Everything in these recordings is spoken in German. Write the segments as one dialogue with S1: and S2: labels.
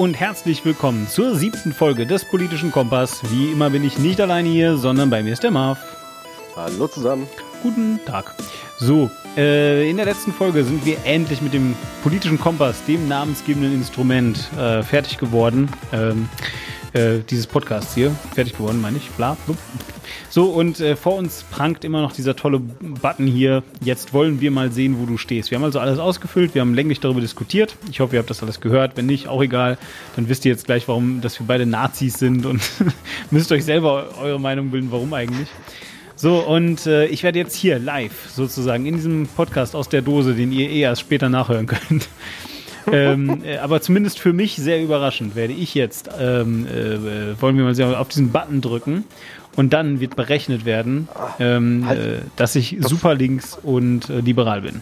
S1: und herzlich willkommen zur siebten Folge des Politischen Kompass. Wie immer bin ich nicht alleine hier, sondern bei mir ist der Marv.
S2: Hallo zusammen.
S1: Guten Tag. So, äh, in der letzten Folge sind wir endlich mit dem Politischen Kompass, dem namensgebenden Instrument, äh, fertig geworden. Ähm, äh, dieses Podcast hier, fertig geworden, meine ich. Bla, blub. So, und äh, vor uns prangt immer noch dieser tolle Button hier. Jetzt wollen wir mal sehen, wo du stehst. Wir haben also alles ausgefüllt, wir haben länglich darüber diskutiert. Ich hoffe, ihr habt das alles gehört. Wenn nicht, auch egal. Dann wisst ihr jetzt gleich, warum, dass wir beide Nazis sind und müsst euch selber eure Meinung bilden, warum eigentlich. So, und äh, ich werde jetzt hier live sozusagen in diesem Podcast aus der Dose, den ihr eh erst später nachhören könnt. ähm, äh, aber zumindest für mich sehr überraschend werde ich jetzt, ähm, äh, wollen wir mal sehen, auf diesen Button drücken und dann wird berechnet werden, ähm,
S2: Halt.
S1: äh, dass ich super links und äh, liberal bin.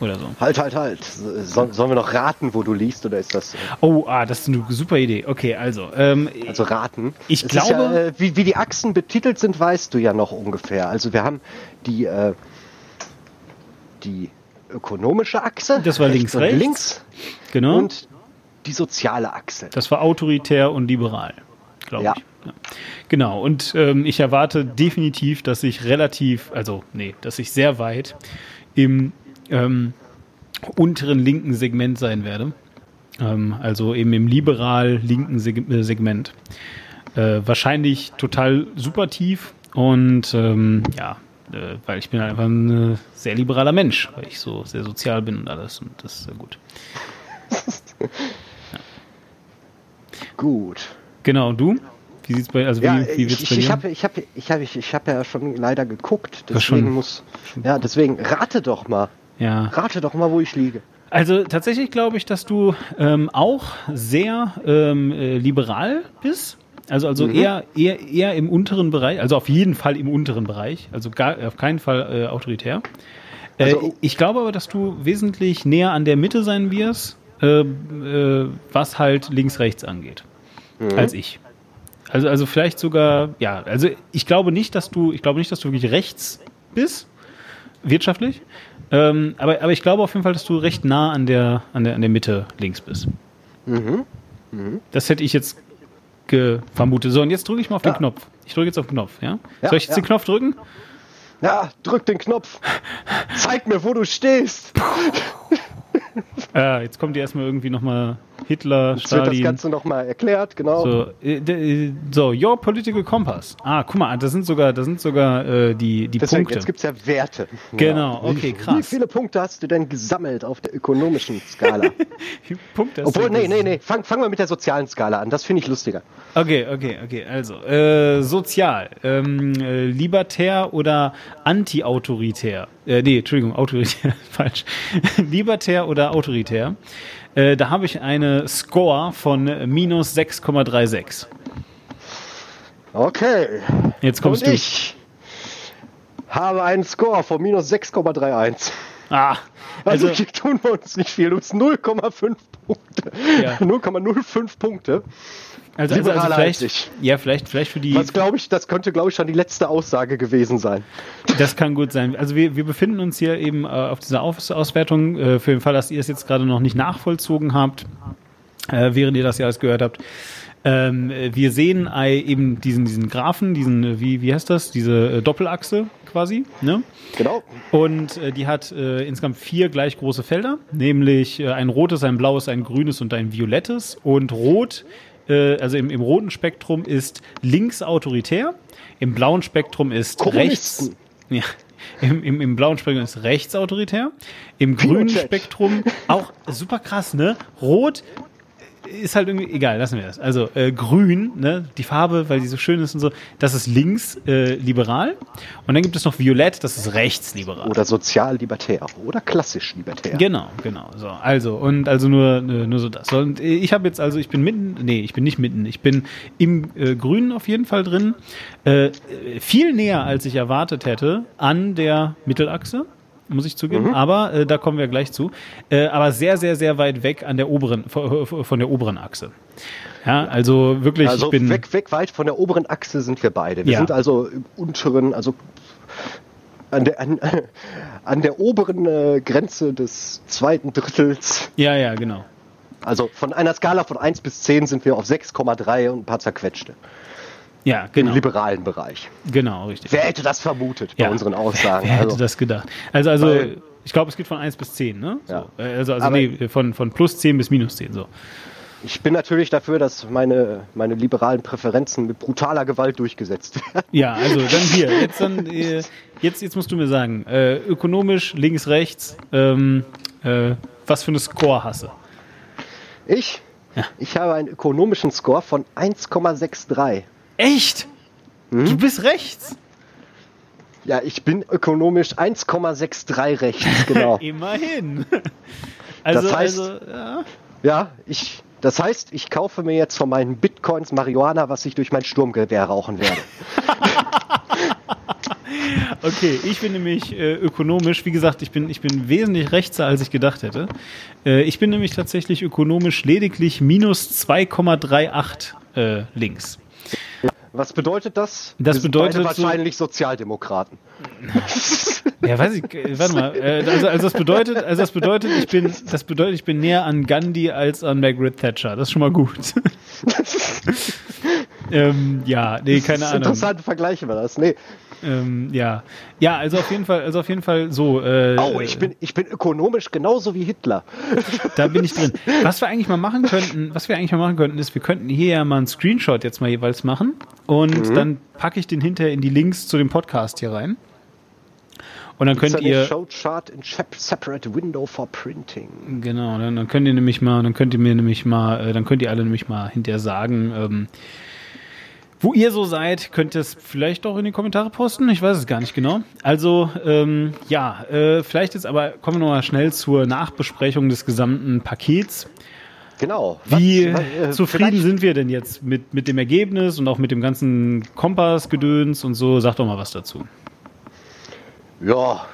S1: Oder so.
S2: Halt, halt, halt. So, sollen wir noch raten, wo du liest, oder ist das.
S1: Oh, ah, das ist eine super Idee. Okay, also. Ähm,
S2: Also raten.
S1: Ich
S2: Es
S1: glaube-
S2: ja, äh, wie, wie die Achsen betitelt sind, weißt du ja noch ungefähr. Also wir haben die, äh, die ökonomische Achse.
S1: Das war links,
S2: und
S1: rechts.
S2: links.
S1: genau.
S2: Und die soziale Achse.
S1: Das war autoritär und liberal, glaube
S2: Ja.
S1: ich. Ja. Genau, und ähm, ich erwarte definitiv, dass ich relativ, also nee, dass ich sehr weit im ähm, unteren linken Segment sein werde. Ähm, also eben im liberal linken Seg äh, Segment. Äh, wahrscheinlich total super tief und ähm, ja, äh, weil ich bin einfach ein äh, sehr liberaler Mensch, weil ich so sehr sozial bin und alles und das ist sehr gut.
S2: Gut.
S1: Genau, und du? Wie sieht's bei, also wie,
S2: Ja,
S1: wie
S2: ich,
S1: wird's
S2: ich,
S1: bei dir?
S2: ich habe ich hab, ich hab, ich, ich hab ja schon leider geguckt.
S1: Das schon-
S2: Deswegen muss. Ja, deswegen rate doch mal.
S1: ja.
S2: Rate doch mal, wo ich liege.
S1: Also tatsächlich glaube ich, dass du ähm, auch sehr ähm, äh, liberal bist. Also, also
S2: Mhm.
S1: eher, eher, eher im unteren Bereich, also auf jeden Fall im unteren Bereich, also gar, auf keinen Fall äh, autoritär. Äh,
S2: Also-
S1: ich glaube aber, dass du wesentlich näher an der Mitte sein wirst, äh, äh, was halt links-rechts angeht,
S2: Mhm.
S1: als ich. Also, also vielleicht sogar, ja, also ich glaube nicht, dass du, ich glaube nicht, dass du wirklich rechts bist, wirtschaftlich. Ähm, aber, aber ich glaube auf jeden Fall, dass du recht nah an der, an der, an der Mitte links bist.
S2: Mhm.
S1: Das hätte ich jetzt vermutet. So, und jetzt drücke ich mal auf den
S2: Ja.
S1: Knopf. Ich drücke jetzt auf den Knopf, ja?
S2: Ja,
S1: Soll ich jetzt
S2: ja.
S1: den Knopf drücken?
S2: Ja, drück den Knopf. Zeig mir, wo du stehst.
S1: Äh, jetzt kommt hier erstmal irgendwie nochmal Hitler,
S2: Jetzt wird das
S1: Stalin.
S2: Ganze nochmal erklärt, genau.
S1: So, äh, äh, so, your political compass. Ah, guck mal, das sind sogar, das sind sogar äh, die, die
S2: Deswegen,
S1: Punkte.
S2: jetzt gibt's ja Werte.
S1: Genau,
S2: Ja.
S1: okay,
S2: Wie
S1: krass.
S2: viele Punkte hast du denn gesammelt auf der ökonomischen Skala?
S1: Wie Punkte
S2: Obwohl, nee, nee, nee, fang, fangen wir mit der sozialen Skala an. Das finde ich lustiger.
S1: Okay, okay, okay. Also, äh, sozial, ähm, äh, libertär oder anti-autoritär? Äh, nee, Entschuldigung, autoritär, falsch. libertär oder autoritär? Äh, da habe ich eine Score von minus 6,36.
S2: Okay.
S1: Jetzt kommst
S2: Und
S1: du.
S2: ich habe einen Score von minus 6,31.
S1: Ah,
S2: Also,
S1: also,
S2: hier tun wir uns nicht viel. Du bist 0,5 Punkte.
S1: Ja.
S2: 0,05 Punkte.
S1: also, also, also vielleicht, ja, vielleicht, vielleicht für die,
S2: Was glaube ich, das könnte, glaube ich, schon die letzte Aussage gewesen sein.
S1: Das kann gut sein. Also wir, wir befinden uns hier eben äh, auf dieser Aus Auswertung, äh, für den Fall, dass ihr es jetzt gerade noch nicht nachvollzogen habt, äh, während ihr das hier alles gehört habt. Ähm, äh, wir sehen eben diesen, diesen Graphen, diesen, äh, wie, wie heißt das, diese äh, Doppelachse quasi, ne?
S2: Genau.
S1: Und äh, die hat äh, insgesamt vier gleich große Felder, nämlich äh, ein rotes, ein blaues, ein grünes und ein violettes. Und rot, äh, also im, im roten Spektrum ist links autoritär, im blauen Spektrum ist rechts. Ja. Im, im, Im blauen Spektrum ist rechts autoritär, im grünen
S2: Pinochet.
S1: Spektrum auch super krass, ne? Rot ist halt irgendwie egal, lassen wir das. Also äh, grün, ne, die Farbe, weil die so schön ist und so, das ist links äh, liberal. Und dann gibt es noch violett, das ist rechts liberal.
S2: Oder sozial-libertär. Oder klassisch libertär.
S1: Genau, genau. So, also und also nur nur so das. Und ich habe jetzt also ich bin mitten, nee, ich bin nicht mitten, ich bin im äh, Grünen auf jeden Fall drin. Äh, viel näher als ich erwartet hätte an der Mittelachse. Muss ich zugeben, aber äh, da kommen wir gleich zu. Äh, aber sehr, sehr, sehr weit weg an der oberen, von, der oberen Achse. Ja, also wirklich,
S2: Also
S1: ich bin.
S2: weg, weg weit von der oberen Achse sind wir beide. Wir
S1: Ja.
S2: sind also im unteren, also an der, an, an der oberen äh, Grenze des zweiten Drittels.
S1: Ja, ja, genau.
S2: Also von einer Skala von 1 bis 10 sind wir auf 6,3 und ein paar zerquetschte.
S1: Ja, genau.
S2: Im liberalen Bereich.
S1: Genau, richtig.
S2: Wer hätte das vermutet bei
S1: Ja.
S2: unseren Aussagen?
S1: Wer hätte
S2: Also,
S1: das gedacht? Also, also
S2: Weil-
S1: ich glaube, es geht von 1 bis 10, ne?
S2: Ja.
S1: So. Also, also
S2: Aber-
S1: nee, von, von plus 10 bis minus 10, so.
S2: ich bin natürlich dafür, dass meine, meine liberalen Präferenzen mit brutaler Gewalt durchgesetzt werden.
S1: Ja, also dann hier, jetzt dann, äh, jetzt, jetzt musst du mir sagen, äh, ökonomisch, links, rechts, ähm, äh, was für eine Score hast du?
S2: Ich?
S1: Ja.
S2: Ich habe einen ökonomischen Score von 1,63.
S1: Echt?
S2: Hm?
S1: Du bist rechts?
S2: Ja, ich bin ökonomisch 1,63 rechts, genau.
S1: Immerhin. Also,
S2: Das heißt-
S1: also, ja.
S2: ja, ich, das heißt, ich kaufe mir jetzt von meinen Bitcoins Marihuana, was ich durch mein Sturmgewehr rauchen werde.
S1: Okay, ich bin nämlich äh, ökonomisch, wie gesagt, ich bin, ich bin wesentlich rechter, als ich gedacht hätte. Äh, ich bin nämlich tatsächlich ökonomisch lediglich minus 2,38 äh, links.
S2: Was bedeutet das?
S1: Das
S2: Wir
S1: bedeutet
S2: beide
S1: so-
S2: wahrscheinlich Sozialdemokraten.
S1: Ja, weiß ich, äh, warte mal. Äh, also, also das bedeutet, also das bedeutet, ich bin, das bedeutet, ich bin näher an Gandhi als an Margaret Thatcher. Das ist schon mal gut. ähm, ja, nee, keine Ahnung.
S2: Interessante Vergleiche war das. Nee.
S1: Ähm, ja, ja, also auf jeden Fall, also auf jeden Fall so. Äh,
S2: Oh, ich bin, ich bin ökonomisch genauso wie Hitler.
S1: Da bin ich drin. Was wir eigentlich mal machen könnten, was wir eigentlich mal machen könnten, ist, wir könnten hier ja mal einen Screenshot jetzt mal jeweils machen und dann packe ich den hinterher in die Links zu dem Podcast hier rein. Und dann könnt
S2: Ist ja
S1: ihr,
S2: nicht Show Chart in Separate Window for Printing.
S1: genau, dann, dann könnt ihr nämlich mal, dann könnt ihr mir nämlich mal, äh, dann könnt ihr alle nämlich mal hinterher sagen, ähm, wo ihr so seid, könnt ihr es vielleicht auch in die Kommentare posten. Ich weiß es gar nicht genau. Also, ähm, ja, äh, vielleicht jetzt aber kommen wir noch mal schnell zur Nachbesprechung des gesamten Pakets.
S2: Genau.
S1: Wie
S2: Was- äh,
S1: zufrieden sind wir denn jetzt mit, mit dem Ergebnis und auch mit dem ganzen Kompassgedöns und so? Sag doch mal was dazu.
S2: Ja.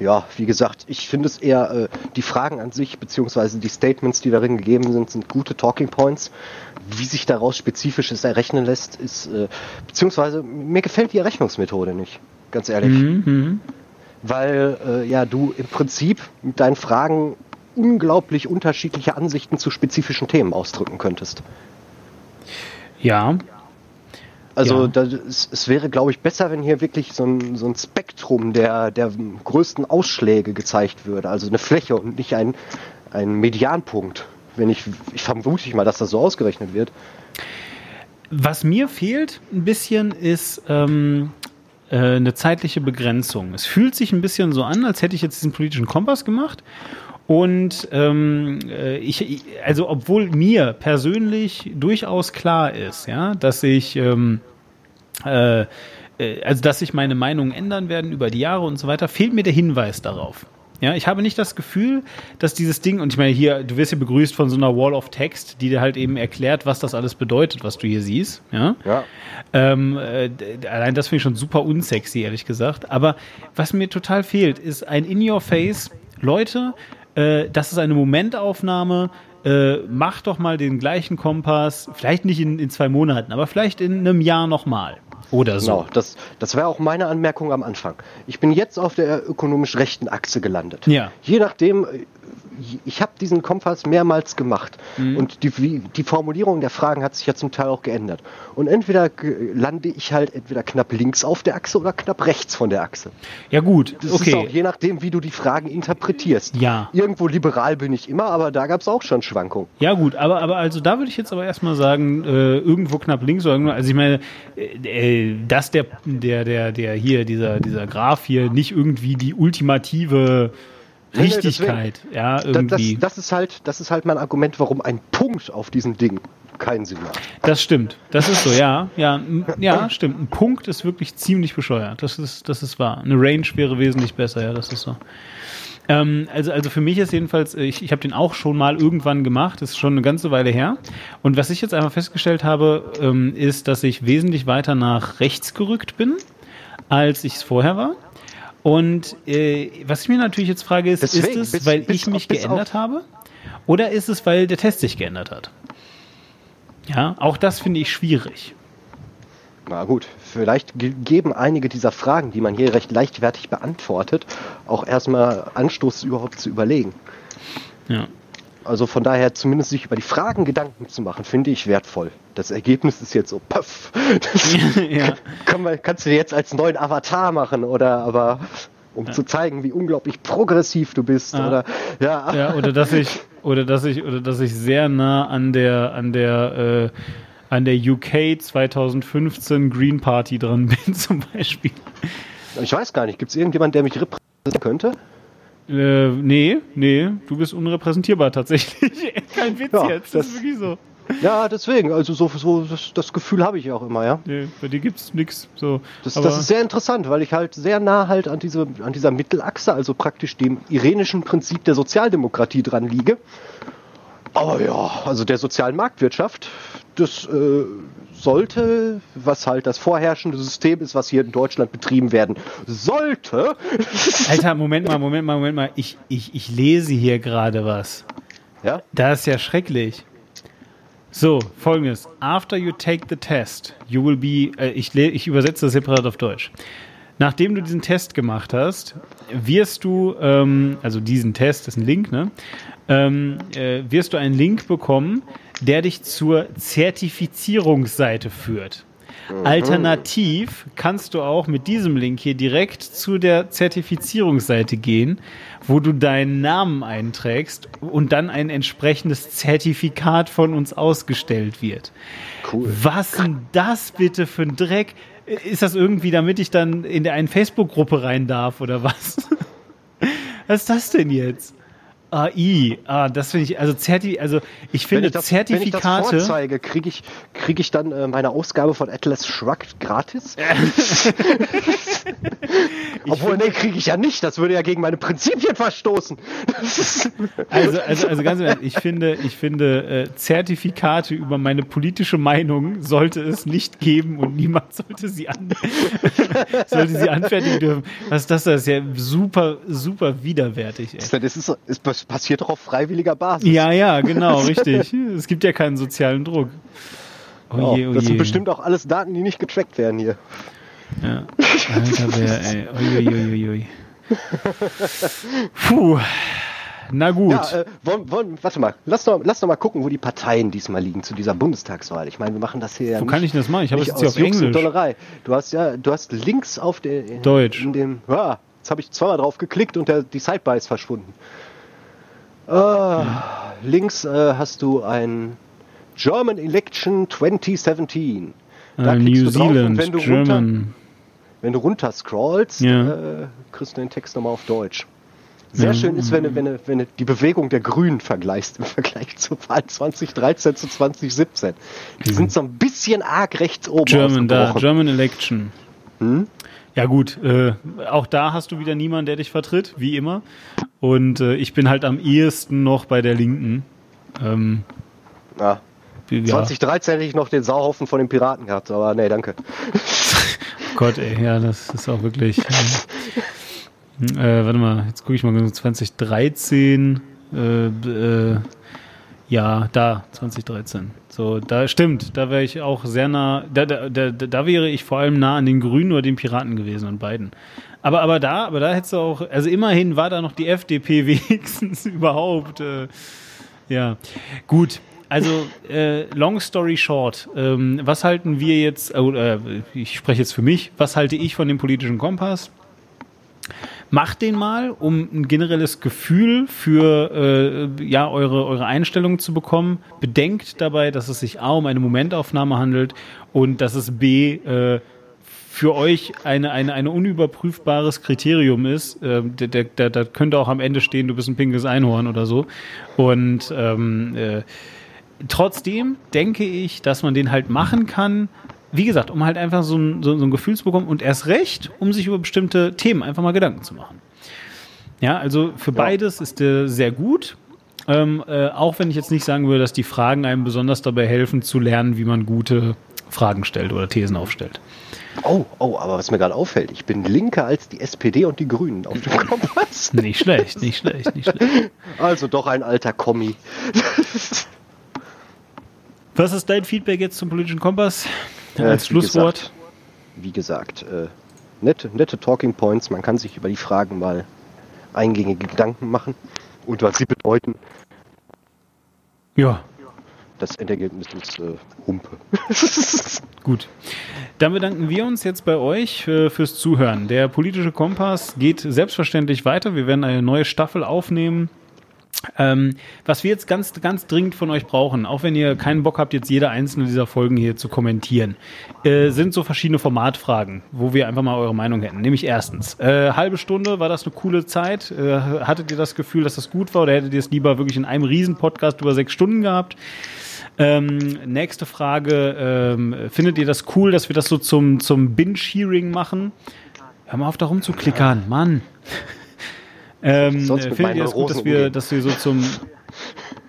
S2: Ja, wie gesagt, ich finde es eher, äh, die Fragen an sich, beziehungsweise die Statements, die darin gegeben sind, sind gute Talking Points. Wie sich daraus Spezifisches errechnen lässt, ist, äh, beziehungsweise mir gefällt die Errechnungsmethode nicht, ganz ehrlich.
S1: Mhm.
S2: Weil, äh, ja, du im Prinzip mit deinen Fragen unglaublich unterschiedliche Ansichten zu spezifischen Themen ausdrücken könntest.
S1: Ja,
S2: Also
S1: Ja.
S2: das, es, wäre, glaube ich, besser, wenn hier wirklich so ein, so ein Spektrum der, der größten Ausschläge gezeigt würde. Also eine Fläche und nicht ein, ein Medianpunkt. Wenn ich, ich vermute ich mal, dass das so ausgerechnet wird.
S1: was mir fehlt ein bisschen ist ähm, äh, eine zeitliche Begrenzung. Es fühlt sich ein bisschen so an, als hätte ich jetzt diesen politischen Kompass gemacht. Und ähm, äh, ich, also obwohl mir persönlich durchaus klar ist, ja, dass ich ähm, äh, äh, also dass sich meine Meinungen ändern werden über die Jahre und so weiter, fehlt mir der Hinweis darauf. Ja, ich habe nicht das Gefühl, dass dieses Ding, und ich meine hier, du wirst hier begrüßt von so einer Wall of Text, die dir halt eben erklärt, was das alles bedeutet, was du hier siehst. Ja.
S2: Ja.
S1: Ähm, äh, allein das finde ich schon super unsexy, ehrlich gesagt. Aber was mir total fehlt, ist ein In-Your-Face. Leute, äh, das ist eine Momentaufnahme. Äh, mach doch mal den gleichen Kompass, vielleicht nicht in, in zwei Monaten, aber vielleicht in einem Jahr nochmal. Oder so.
S2: Genau, das, das wäre auch meine Anmerkung am Anfang. Ich bin jetzt auf der ökonomisch rechten Achse gelandet.
S1: Ja.
S2: Je nachdem, ich habe diesen Kompass mehrmals gemacht
S1: Mhm.
S2: und die, die Formulierung der Fragen hat sich ja zum Teil auch geändert. Und entweder lande ich halt entweder knapp links auf der Achse oder knapp rechts von der Achse.
S1: Ja gut,
S2: Das ist auch
S1: okay.
S2: je nachdem, wie du die Fragen interpretierst.
S1: Ja.
S2: Irgendwo liberal bin ich immer, aber da gab es auch schon Schwankungen.
S1: Ja gut, aber, aber also da würde ich jetzt aber erstmal sagen, äh, irgendwo knapp links oder irgendwo, also ich meine, äh, äh, dass der, der, der, der hier, dieser, dieser Graph hier nicht irgendwie die ultimative
S2: Nee, nee,
S1: Richtigkeit, ja,
S2: Da- Das,
S1: irgendwie.
S2: das, ist halt, das ist halt mein Argument, warum ein Punkt auf diesem Ding keinen Sinn macht.
S1: Das stimmt. Das ist so, ja. Ja, ja, stimmt. Ein Punkt ist wirklich ziemlich bescheuert. Das ist, das ist wahr. Eine Range wäre wesentlich besser, ja, das ist so. Ähm, also, also für mich ist jedenfalls, äh, ich, ich habe den auch schon mal irgendwann gemacht, das ist schon eine ganze Weile her. Und was ich jetzt einfach festgestellt habe, ähm, ist, dass ich wesentlich weiter nach rechts gerückt bin, als ich es vorher war. Und äh, was ich mir natürlich jetzt frage, ist,
S2: Deswegen,
S1: ist es,
S2: bis-
S1: weil
S2: bis
S1: ich mich geändert habe? Oder ist es, weil der Test sich geändert hat? Ja, auch das finde ich schwierig.
S2: Na gut, vielleicht ge geben einige dieser Fragen, die man hier recht leichtfertig beantwortet, auch erstmal Anstoß überhaupt zu überlegen.
S1: Ja.
S2: Also von daher zumindest sich über die Fragen Gedanken zu machen, finde ich wertvoll. Das Ergebnis ist jetzt so, puff. ja. kann man, kannst du dir jetzt als neuen Avatar machen oder aber um ja. zu zeigen, wie unglaublich progressiv du bist
S1: ah.
S2: oder
S1: ja. ja oder dass ich oder dass ich oder dass ich sehr nah an der an der äh, an der UK 2015 Green Party dran bin zum Beispiel.
S2: Ich weiß gar nicht, gibt es irgendjemanden, der mich repräsentieren könnte?
S1: Äh, nee, nee, du bist unrepräsentierbar tatsächlich. Kein Witz
S2: ja,
S1: jetzt,
S2: das, das ist wirklich so. Ja, deswegen, also so, so das, das Gefühl habe ich auch immer, ja.
S1: Nee, bei dir gibt es nichts. So.
S2: Das, das ist sehr interessant, weil ich halt sehr nah halt an, diese, an dieser Mittelachse, also praktisch dem irenischen Prinzip der Sozialdemokratie dran liege. Aber ja, also der sozialen Marktwirtschaft, das äh, sollte, was halt das vorherrschende System ist, was hier in Deutschland betrieben werden sollte.
S1: Alter, Moment mal, Moment mal, Moment mal. Ich, ich, ich lese hier gerade was.
S2: Ja?
S1: Das ist ja schrecklich. So, folgendes. After you take the test, you will be, äh, ich, ich übersetze das separat auf Deutsch. Nachdem du diesen Test gemacht hast, wirst du, ähm, also diesen Test, das ist ein Link, ne? Ähm, äh, wirst du einen Link bekommen, der dich zur Zertifizierungsseite führt. Mhm. Alternativ kannst du auch mit diesem Link hier direkt zu der Zertifizierungsseite gehen, wo du deinen Namen einträgst und dann ein entsprechendes Zertifikat von uns ausgestellt wird. Cool. Was denn das bitte für ein Dreck? Ist das irgendwie, damit ich dann in der einen Facebook-Gruppe rein darf oder was? was ist das denn jetzt? AI, ah, das finde ich, also, Zerti also ich finde wenn ich das, Zertifikate. Wenn ich das
S2: vorzeige, kriege ich, krieg ich dann äh, meine Ausgabe von Atlas Shrugged gratis? Obwohl, nee, kriege ich ja nicht. Das würde ja gegen meine Prinzipien verstoßen.
S1: also, also, also ganz ehrlich, ich finde, ich finde, äh, Zertifikate über meine politische Meinung sollte es nicht geben und niemand sollte sie an sollte sie anfertigen dürfen. Was ist das? Das ist ja super, super widerwärtig.
S2: Ey. Das ist, ist passiert doch auf freiwilliger Basis.
S1: Ja, ja, genau, richtig. Es gibt ja keinen sozialen Druck.
S2: Oh je, oh das sind bestimmt auch alles Daten, die nicht getrackt werden hier.
S1: Ja. Alter Bär, ey. Uiuiuiui. Puh. Na gut. Ja,
S2: äh, wollen, wollen, warte mal, lass doch, lass doch mal gucken, wo die Parteien diesmal liegen zu dieser Bundestagswahl. Ich meine, wir machen das hier.
S1: Wo ja kann ich das machen? Ich habe es jetzt hier auf Englisch.
S2: Dollerei. Du hast ja, du hast links auf der
S1: Deutsch.
S2: In dem, ja, jetzt habe ich zweimal drauf geklickt und der, die Sidebar ist verschwunden. Äh, ja. Links äh, hast du ein German Election 2017.
S1: Da uh, New Zealand,
S2: wenn du
S1: German.
S2: Wenn du runter scrollst, ja. äh, kriegst du den Text nochmal auf Deutsch. Sehr ja. schön ist, wenn du, wenn, du, wenn du die Bewegung der Grünen vergleichst im Vergleich zur Wahl 2013 zu 2017. Die mhm. sind so ein bisschen arg rechts oben.
S1: German, da, German Election. Hm? Ja gut, äh, auch da hast du wieder niemanden, der dich vertritt, wie immer. Und äh, ich bin halt am ehesten noch bei der Linken. Ähm,
S2: ja. ja. 2013 hätte ich noch den Sauhaufen von den Piraten gehabt, aber nee, danke.
S1: Gott, ey, ja, das ist auch wirklich. Äh, äh, warte mal, jetzt gucke ich mal 2013. Äh, äh, ja, da, 2013. So, da stimmt, da wäre ich auch sehr nah, da, da, da, da wäre ich vor allem nah an den Grünen oder den Piraten gewesen, an beiden. Aber, aber da, aber da hättest du auch, also immerhin war da noch die FDP wenigstens überhaupt. Äh, ja, gut. Also, äh, long story short, ähm, was halten wir jetzt, äh, ich spreche jetzt für mich, was halte ich von dem politischen Kompass? Macht den mal, um ein generelles Gefühl für äh, ja, eure, eure Einstellung zu bekommen. Bedenkt dabei, dass es sich A um eine Momentaufnahme handelt und dass es B äh, für euch eine, eine, eine unüberprüfbares Kriterium ist. Äh, da, da, da könnte auch am Ende stehen, du bist ein pinkes Einhorn oder so. Und ähm, äh, trotzdem denke ich, dass man den halt machen kann, wie gesagt, um halt einfach so ein, so, so ein Gefühl zu bekommen und erst recht, um sich über bestimmte Themen einfach mal Gedanken zu machen. Ja, also für ja. beides ist der sehr gut. Ähm, äh, auch wenn ich jetzt nicht sagen würde, dass die Fragen einem besonders dabei helfen, zu lernen, wie man gute Fragen stellt oder Thesen aufstellt.
S2: Oh, oh, aber was mir gerade auffällt, ich bin linker als die SPD und die Grünen auf dem Kompass.
S1: nicht schlecht, nicht schlecht, nicht schlecht.
S2: Also doch ein alter Kommi.
S1: Was ist dein Feedback jetzt zum politischen Kompass? Äh, als Schlusswort.
S2: Gesagt, wie gesagt, äh, nette, nette Talking Points. Man kann sich über die Fragen mal eingängige Gedanken machen und was sie bedeuten.
S1: Ja.
S2: Das Endergebnis ist äh, Humpe.
S1: Gut. Dann bedanken wir uns jetzt bei euch äh, fürs Zuhören. Der politische Kompass geht selbstverständlich weiter. Wir werden eine neue Staffel aufnehmen. Ähm, was wir jetzt ganz, ganz dringend von euch brauchen, auch wenn ihr keinen Bock habt, jetzt jede einzelne dieser Folgen hier zu kommentieren, äh, sind so verschiedene Formatfragen, wo wir einfach mal eure Meinung hätten. Nämlich erstens, äh, halbe Stunde, war das eine coole Zeit? Äh, hattet ihr das Gefühl, dass das gut war oder hättet ihr es lieber wirklich in einem Riesen-Podcast über sechs Stunden gehabt? Ähm, nächste Frage, ähm, findet ihr das cool, dass wir das so zum, zum Binge-Hearing machen? Hör mal auf, da rumzuklickern, Mann. Ähm, findet ihr es gut, dass wir, dass wir so zum,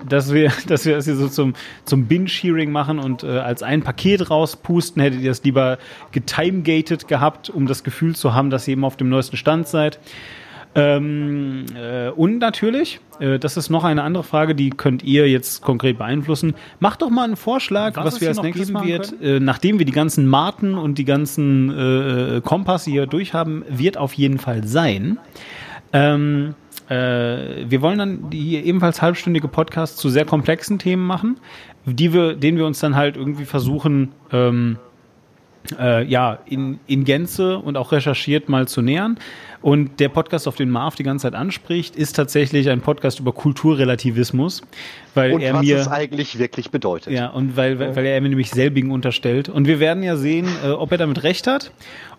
S1: dass wir, dass wir das hier so zum, zum Binge-Hearing machen und äh, als ein Paket rauspusten, hättet ihr es lieber getimegated gehabt, um das Gefühl zu haben, dass ihr eben auf dem neuesten Stand seid. Ähm, äh, und natürlich, äh, das ist noch eine andere Frage, die könnt ihr jetzt konkret beeinflussen. Macht doch mal einen Vorschlag, was, was wir als nächstes machen wird. Äh, nachdem wir die ganzen Marten und die ganzen äh, äh Kompasse hier durchhaben, wird auf jeden Fall sein. Ähm, äh, wir wollen dann hier ebenfalls halbstündige Podcasts zu sehr komplexen Themen machen, die wir, denen wir uns dann halt irgendwie versuchen, ähm, äh, ja, in, in Gänze und auch recherchiert mal zu nähern. Und der Podcast, auf den Marv die ganze Zeit anspricht, ist tatsächlich ein Podcast über Kulturrelativismus, weil
S2: und
S1: er
S2: was
S1: mir
S2: es eigentlich wirklich bedeutet.
S1: Ja, und weil, weil, weil er mir nämlich selbigen unterstellt. Und wir werden ja sehen, äh, ob er damit recht hat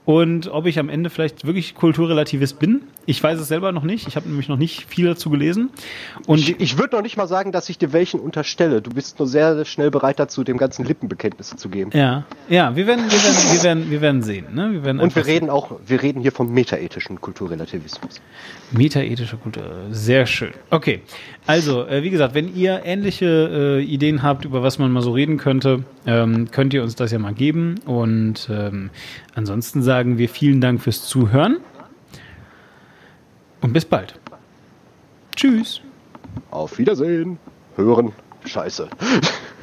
S1: und ob ich am Ende vielleicht wirklich Kulturrelativist bin. Ich weiß es selber noch nicht. Ich habe nämlich noch nicht viel dazu gelesen.
S2: Und ich, ich würde noch nicht mal sagen, dass ich dir welchen unterstelle. Du bist nur sehr schnell bereit dazu, dem ganzen Lippenbekenntnisse zu geben.
S1: Ja, ja, wir werden, wir werden, wir werden, wir werden sehen. Ne? Wir werden
S2: und wir reden auch, wir reden hier vom metaethischen Kulturrelativismus.
S1: Metaethische Kultur, sehr schön. Okay, also äh, wie gesagt, wenn ihr ähnliche äh, Ideen habt, über was man mal so reden könnte, ähm, könnt ihr uns das ja mal geben. Und ähm, ansonsten sagen wir vielen Dank fürs Zuhören und bis bald. Tschüss.
S2: Auf Wiedersehen. Hören. Scheiße.